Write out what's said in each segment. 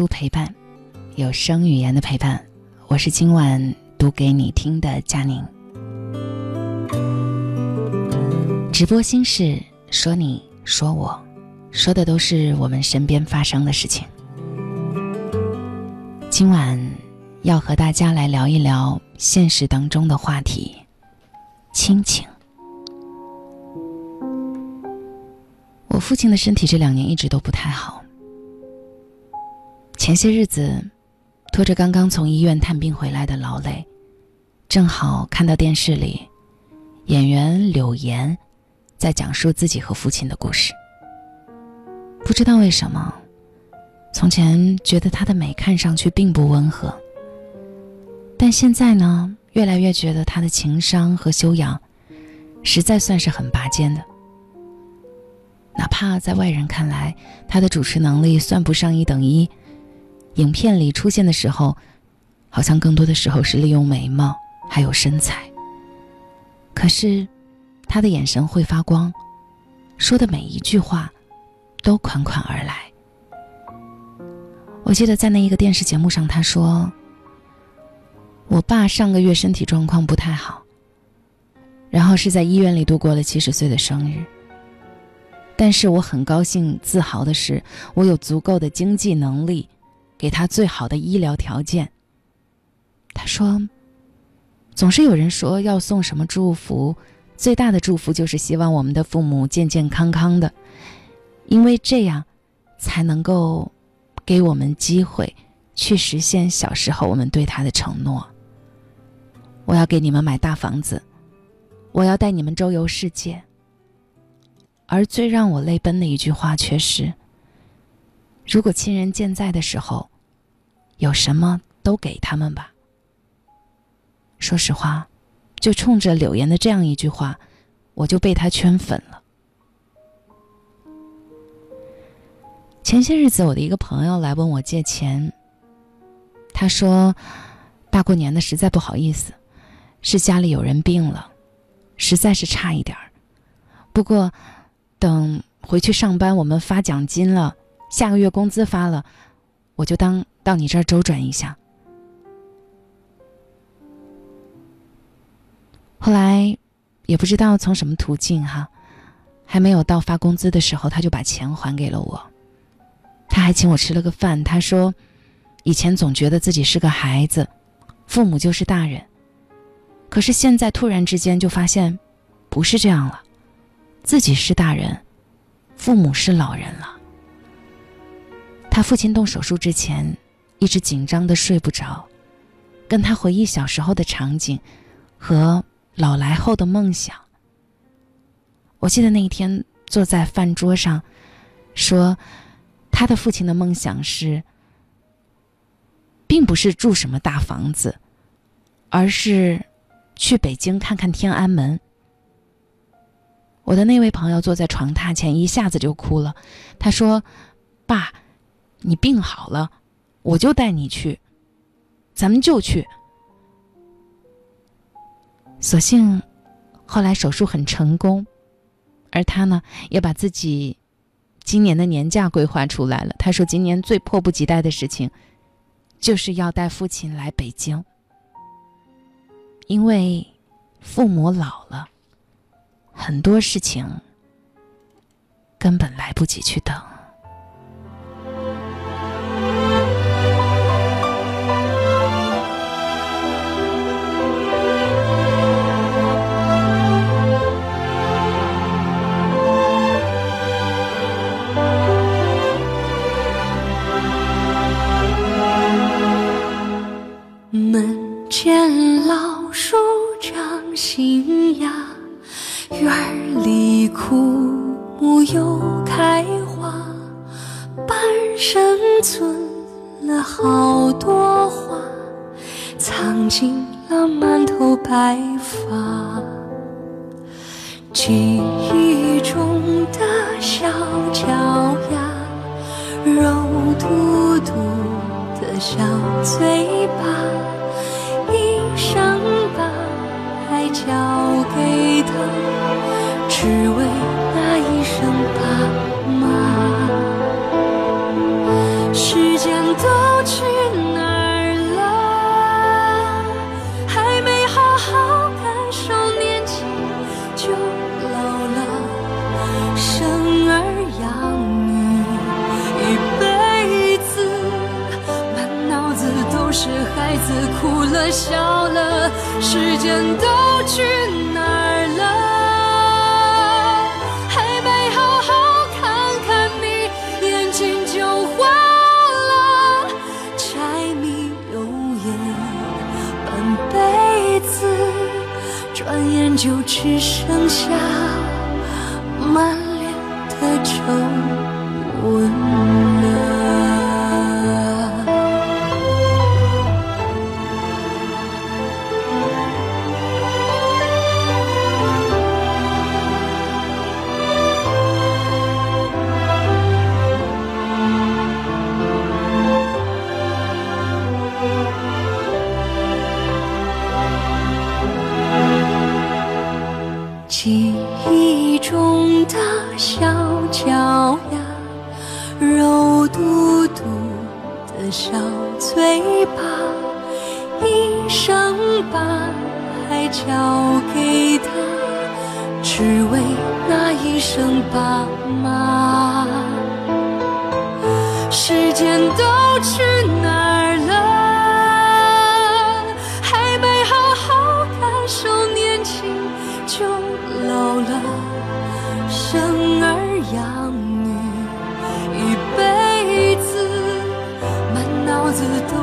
书陪伴，有声语言的陪伴。我是今晚读给你听的佳宁。直播心事，说你说我，说的都是我们身边发生的事情。今晚要和大家来聊一聊现实当中的话题——亲情。我父亲的身体这两年一直都不太好。前些日子，拖着刚刚从医院探病回来的劳累，正好看到电视里演员柳岩在讲述自己和父亲的故事。不知道为什么，从前觉得她的美看上去并不温和，但现在呢，越来越觉得她的情商和修养，实在算是很拔尖的。哪怕在外人看来，她的主持能力算不上一等一。影片里出现的时候，好像更多的时候是利用美貌还有身材。可是，他的眼神会发光，说的每一句话，都款款而来。我记得在那一个电视节目上，他说：“我爸上个月身体状况不太好，然后是在医院里度过了七十岁的生日。但是我很高兴、自豪的是，我有足够的经济能力。”给他最好的医疗条件。他说：“总是有人说要送什么祝福，最大的祝福就是希望我们的父母健健康康的，因为这样，才能够给我们机会去实现小时候我们对他的承诺。我要给你们买大房子，我要带你们周游世界。而最让我泪奔的一句话却是：如果亲人健在的时候。”有什么都给他们吧。说实话，就冲着柳岩的这样一句话，我就被他圈粉了。前些日子，我的一个朋友来问我借钱。他说，大过年的实在不好意思，是家里有人病了，实在是差一点儿。不过，等回去上班，我们发奖金了，下个月工资发了，我就当。到你这儿周转一下。后来，也不知道从什么途径哈，还没有到发工资的时候，他就把钱还给了我。他还请我吃了个饭。他说，以前总觉得自己是个孩子，父母就是大人。可是现在突然之间就发现，不是这样了，自己是大人，父母是老人了。他父亲动手术之前。一直紧张的睡不着，跟他回忆小时候的场景，和老来后的梦想。我记得那一天坐在饭桌上，说他的父亲的梦想是，并不是住什么大房子，而是去北京看看天安门。我的那位朋友坐在床榻前，一下子就哭了。他说：“爸，你病好了。”我就带你去，咱们就去。所幸，后来手术很成功，而他呢，也把自己今年的年假规划出来了。他说，今年最迫不及待的事情，就是要带父亲来北京，因为父母老了，很多事情根本来不及去等。的小嘴巴，一生把爱交给他，只为笑了，时间都去哪儿了？还没好好看看你，眼睛就花了，柴米油盐半辈子，转眼就只剩下满脸的皱纹了。交给他，只为那一声爸妈。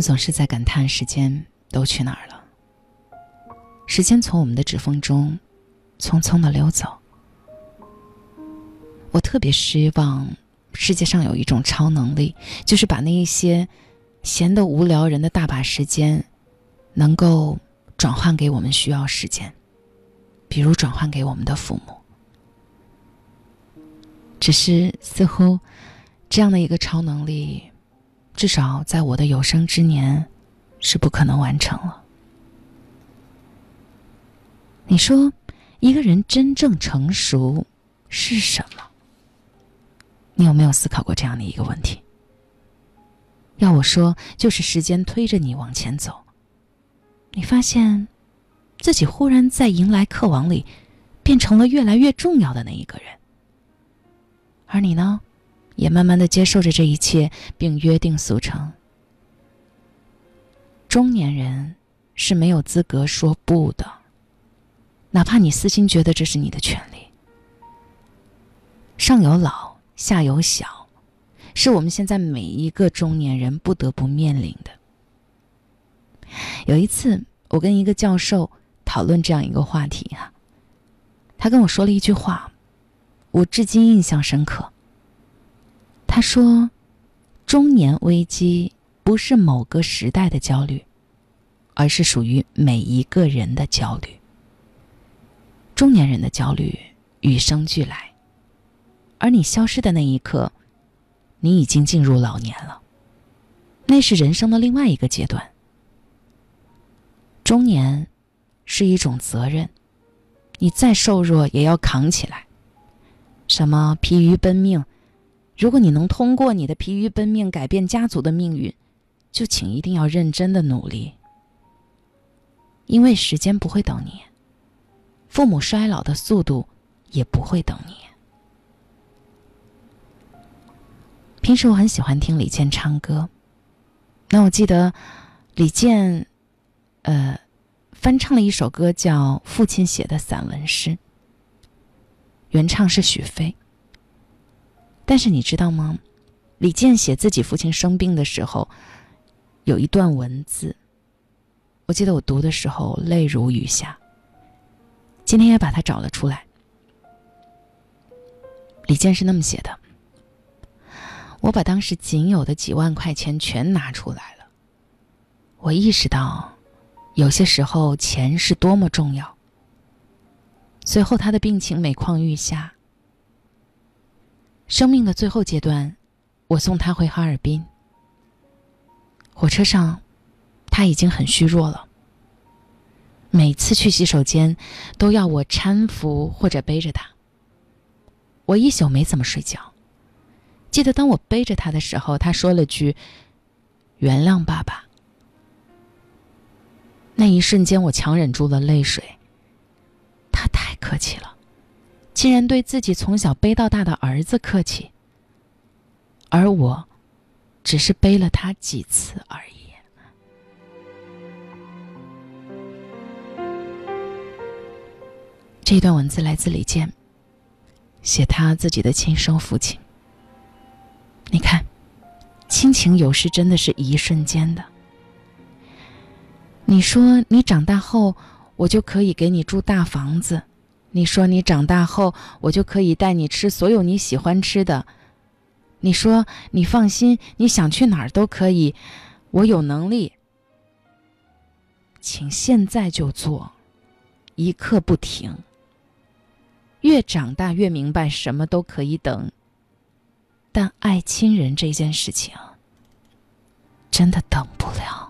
总是在感叹时间都去哪儿了。时间从我们的指缝中匆匆的溜走。我特别希望世界上有一种超能力，就是把那一些闲得无聊人的大把时间，能够转换给我们需要时间，比如转换给我们的父母。只是似乎这样的一个超能力。至少在我的有生之年，是不可能完成了。你说，一个人真正成熟是什么？你有没有思考过这样的一个问题？要我说，就是时间推着你往前走，你发现自己忽然在迎来客网里，变成了越来越重要的那一个人，而你呢？也慢慢的接受着这一切，并约定俗成。中年人是没有资格说不的，哪怕你私心觉得这是你的权利。上有老，下有小，是我们现在每一个中年人不得不面临的。有一次，我跟一个教授讨论这样一个话题哈、他跟我说了一句话，我至今印象深刻。他说：“中年危机不是某个时代的焦虑，而是属于每一个人的焦虑。中年人的焦虑与生俱来，而你消失的那一刻，你已经进入老年了。那是人生的另外一个阶段。中年是一种责任，你再瘦弱也要扛起来。什么疲于奔命？如果你能通过你的疲于奔命改变家族的命运，就请一定要认真的努力，因为时间不会等你，父母衰老的速度也不会等你。平时我很喜欢听李健唱歌，那我记得李健，呃，翻唱了一首歌叫《父亲写的散文诗》。原唱是许飞，但是你知道吗？李健写自己父亲生病的时候，有一段文字，我记得我读的时候泪如雨下。今天也把它找了出来。李健是那么写的：“我把当时仅有的几万块钱全拿出来了，我意识到，有些时候钱是多么重要。”随后，他的病情每况愈下。生命的最后阶段，我送他回哈尔滨。火车上，他已经很虚弱了。每次去洗手间，都要我搀扶或者背着他。我一宿没怎么睡觉。记得当我背着他的时候，他说了句：“原谅爸爸。”那一瞬间，我强忍住了泪水。他太客气了，竟然对自己从小背到大的儿子客气，而我，只是背了他几次而已。这段文字来自李健，写他自己的亲生父亲。你看，亲情有时真的是一瞬间的。你说你长大后。我就可以给你住大房子，你说你长大后，我就可以带你吃所有你喜欢吃的。你说你放心，你想去哪儿都可以，我有能力，请现在就做，一刻不停。越长大越明白，什么都可以等，但爱亲人这件事情，真的等不了。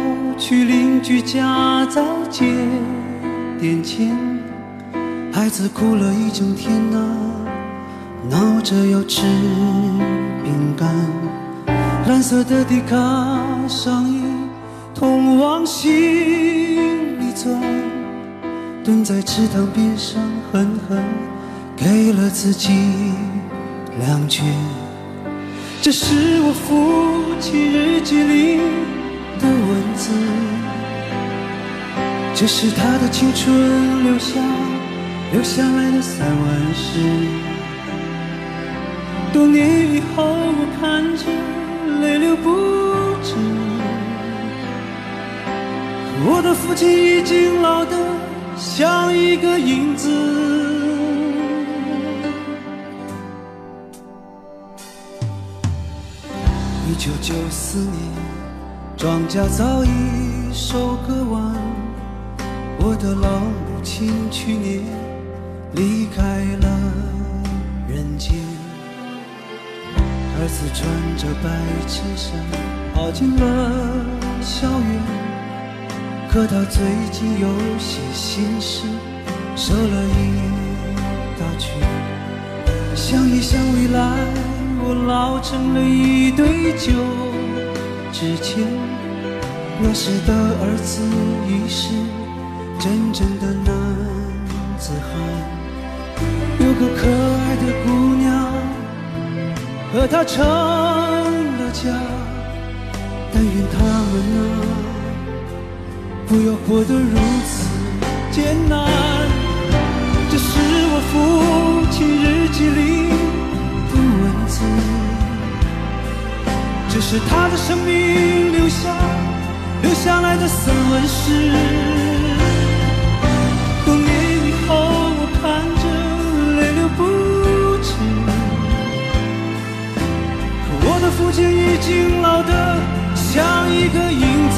去邻居家再借点钱，孩子哭了一整天呐，闹着要吃饼干。蓝色的迪卡上衣通往心里钻，蹲在池塘边上狠狠给了自己两拳。这是我父亲日记里。的文字，这是他的青春留下留下来的散文诗。多年以后，我看着泪流不止。我的父亲已经老得像一个影子。一九九四年。庄稼早已收割完，我的老母亲去年离开了人间。儿子穿着白衬衫跑进了校园，可他最近有些心事，瘦了一大圈。想一想未来，我老成了一堆旧纸钱。那时的儿子已是真正的男子汉，有个可爱的姑娘和他成了家。但愿他们啊，不要活得如此艰难。这是我父亲日记里的文字，这是他的生命留下留下来的散文诗。多年以后，我看着泪流不止，可我的父亲已经老得。像一个影子，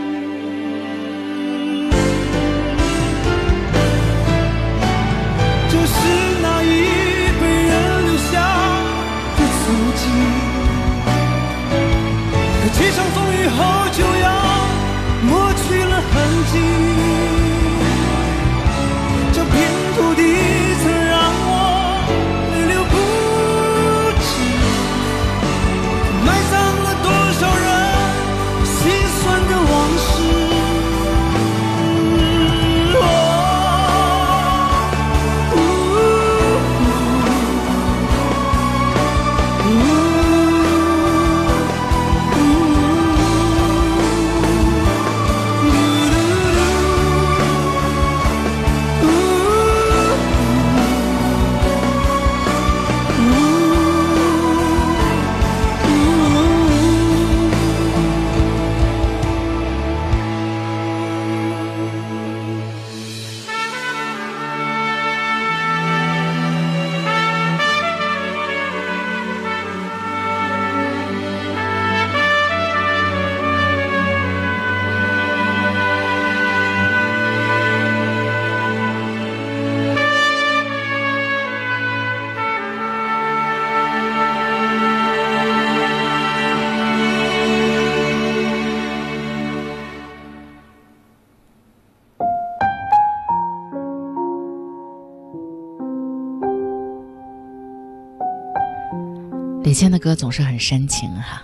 今天的歌总是很煽情哈。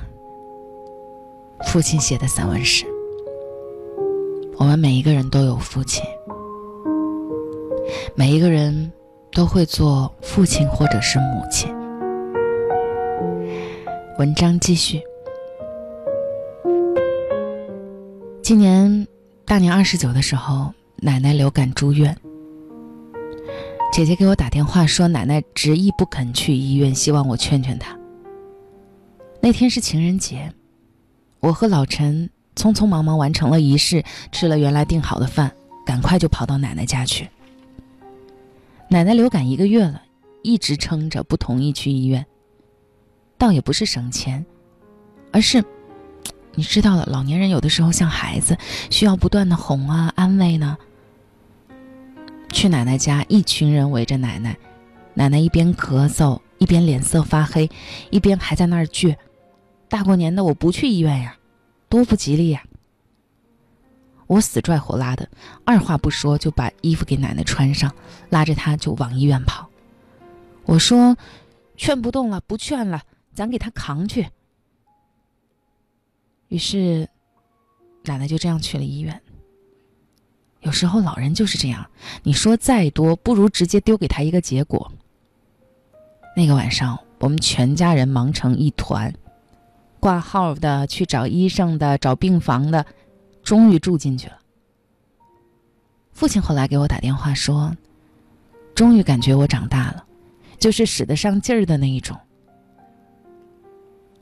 父亲写的散文诗，我们每一个人都有父亲，每一个人都会做父亲或者是母亲。文章继续。今年大年二十九的时候，奶奶流感住院。姐姐给我打电话说，奶奶执意不肯去医院，希望我劝劝她。那天是情人节，我和老陈匆匆忙忙完成了仪式，吃了原来订好的饭，赶快就跑到奶奶家去。奶奶流感一个月了，一直撑着不同意去医院。倒也不是省钱，而是，你知道的，老年人有的时候像孩子，需要不断的哄啊安慰呢。去奶奶家，一群人围着奶奶，奶奶一边咳嗽，一边脸色发黑，一边还在那儿倔。大过年的，我不去医院呀，多不吉利呀！我死拽活拉的，二话不说就把衣服给奶奶穿上，拉着她就往医院跑。我说：“劝不动了，不劝了，咱给她扛去。”于是，奶奶就这样去了医院。有时候老人就是这样，你说再多，不如直接丢给他一个结果。那个晚上，我们全家人忙成一团。挂号的，去找医生的，找病房的，终于住进去了。父亲后来给我打电话说，终于感觉我长大了，就是使得上劲儿的那一种。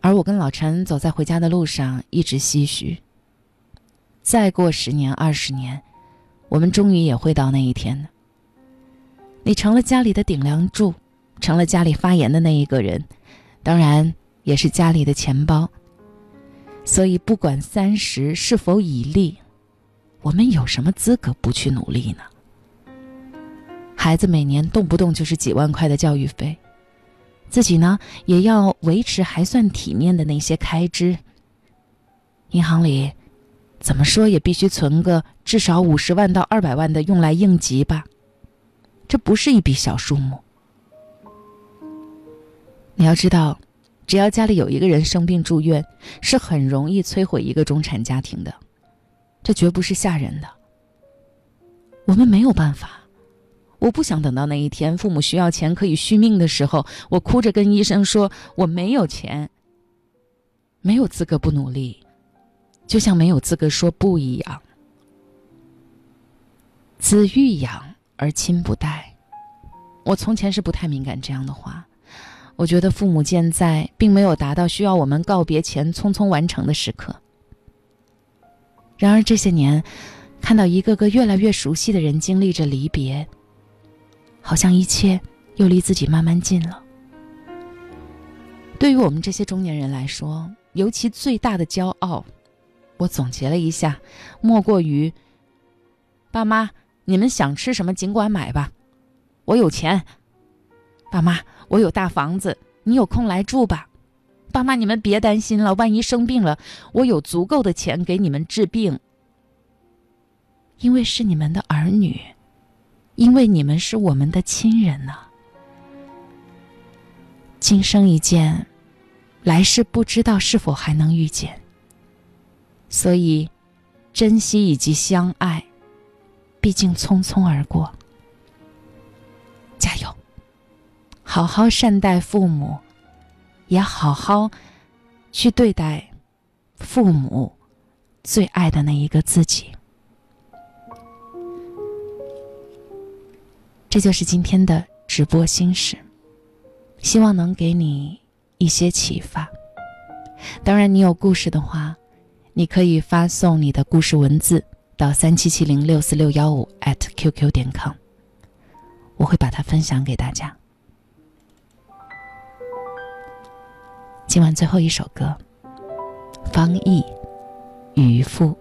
而我跟老陈走在回家的路上，一直唏嘘。再过十年、二十年，我们终于也会到那一天的。你成了家里的顶梁柱，成了家里发言的那一个人，当然也是家里的钱包。所以，不管三十是否已立，我们有什么资格不去努力呢？孩子每年动不动就是几万块的教育费，自己呢也要维持还算体面的那些开支。银行里怎么说也必须存个至少五十万到二百万的用来应急吧，这不是一笔小数目。你要知道。只要家里有一个人生病住院，是很容易摧毁一个中产家庭的，这绝不是吓人的。我们没有办法，我不想等到那一天父母需要钱可以续命的时候，我哭着跟医生说我没有钱，没有资格不努力，就像没有资格说不一样。子欲养而亲不待，我从前是不太敏感这样的话。我觉得父母健在，并没有达到需要我们告别前匆匆完成的时刻。然而这些年，看到一个个越来越熟悉的人经历着离别，好像一切又离自己慢慢近了。对于我们这些中年人来说，尤其最大的骄傲，我总结了一下，莫过于：爸妈，你们想吃什么尽管买吧，我有钱。爸妈。我有大房子，你有空来住吧。爸妈，你们别担心了，万一生病了，我有足够的钱给你们治病。因为是你们的儿女，因为你们是我们的亲人呢。今生一见，来世不知道是否还能遇见。所以，珍惜以及相爱，毕竟匆匆而过。加油！好好善待父母，也好好去对待父母最爱的那一个自己。这就是今天的直播心事，希望能给你一些启发。当然，你有故事的话，你可以发送你的故事文字到三七七零六四六幺五 @QQ 点 com，我会把它分享给大家。今晚最后一首歌，方毅《渔父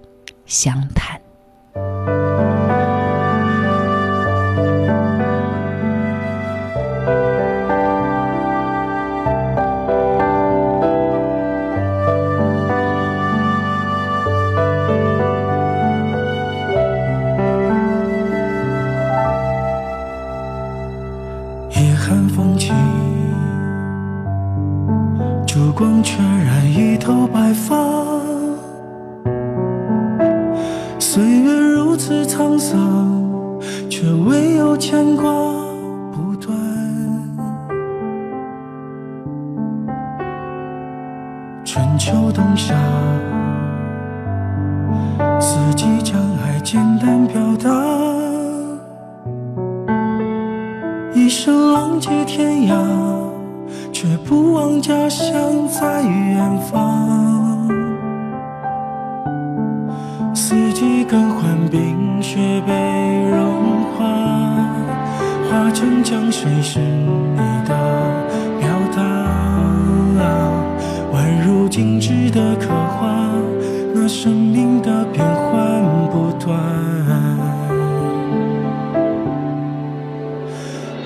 相谈》。方四季更换冰雪被融化化成江水是你的表达宛如静止的刻画那生命的变幻不断。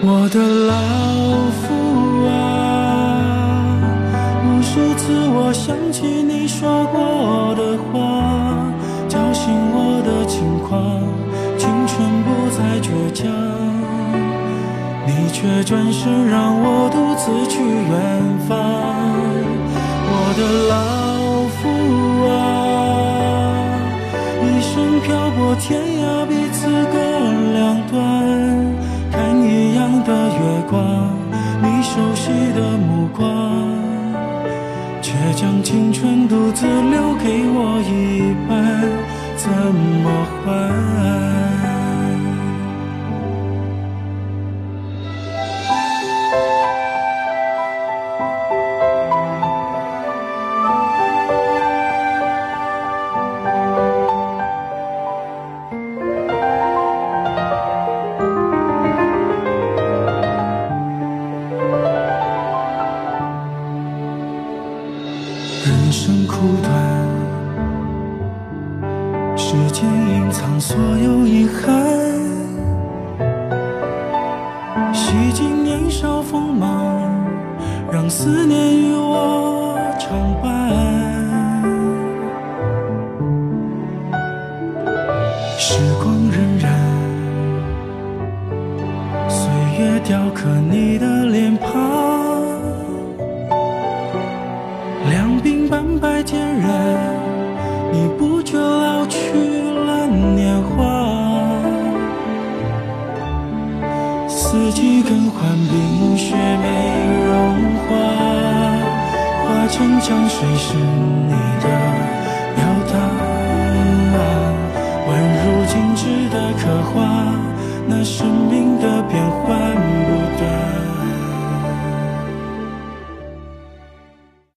我的老我想起你说过的话叫醒我的轻狂青春不再倔强。你却转身让我独自去远方。我的老父啊一生漂泊天涯彼此各两端看一样的月光你熟悉的目光。却将青春独自留给我一半怎么还？尽年少锋芒，让思念与我常伴。时光荏苒，岁月雕刻你的脸庞，两鬓斑白渐染，你不觉老长江水深。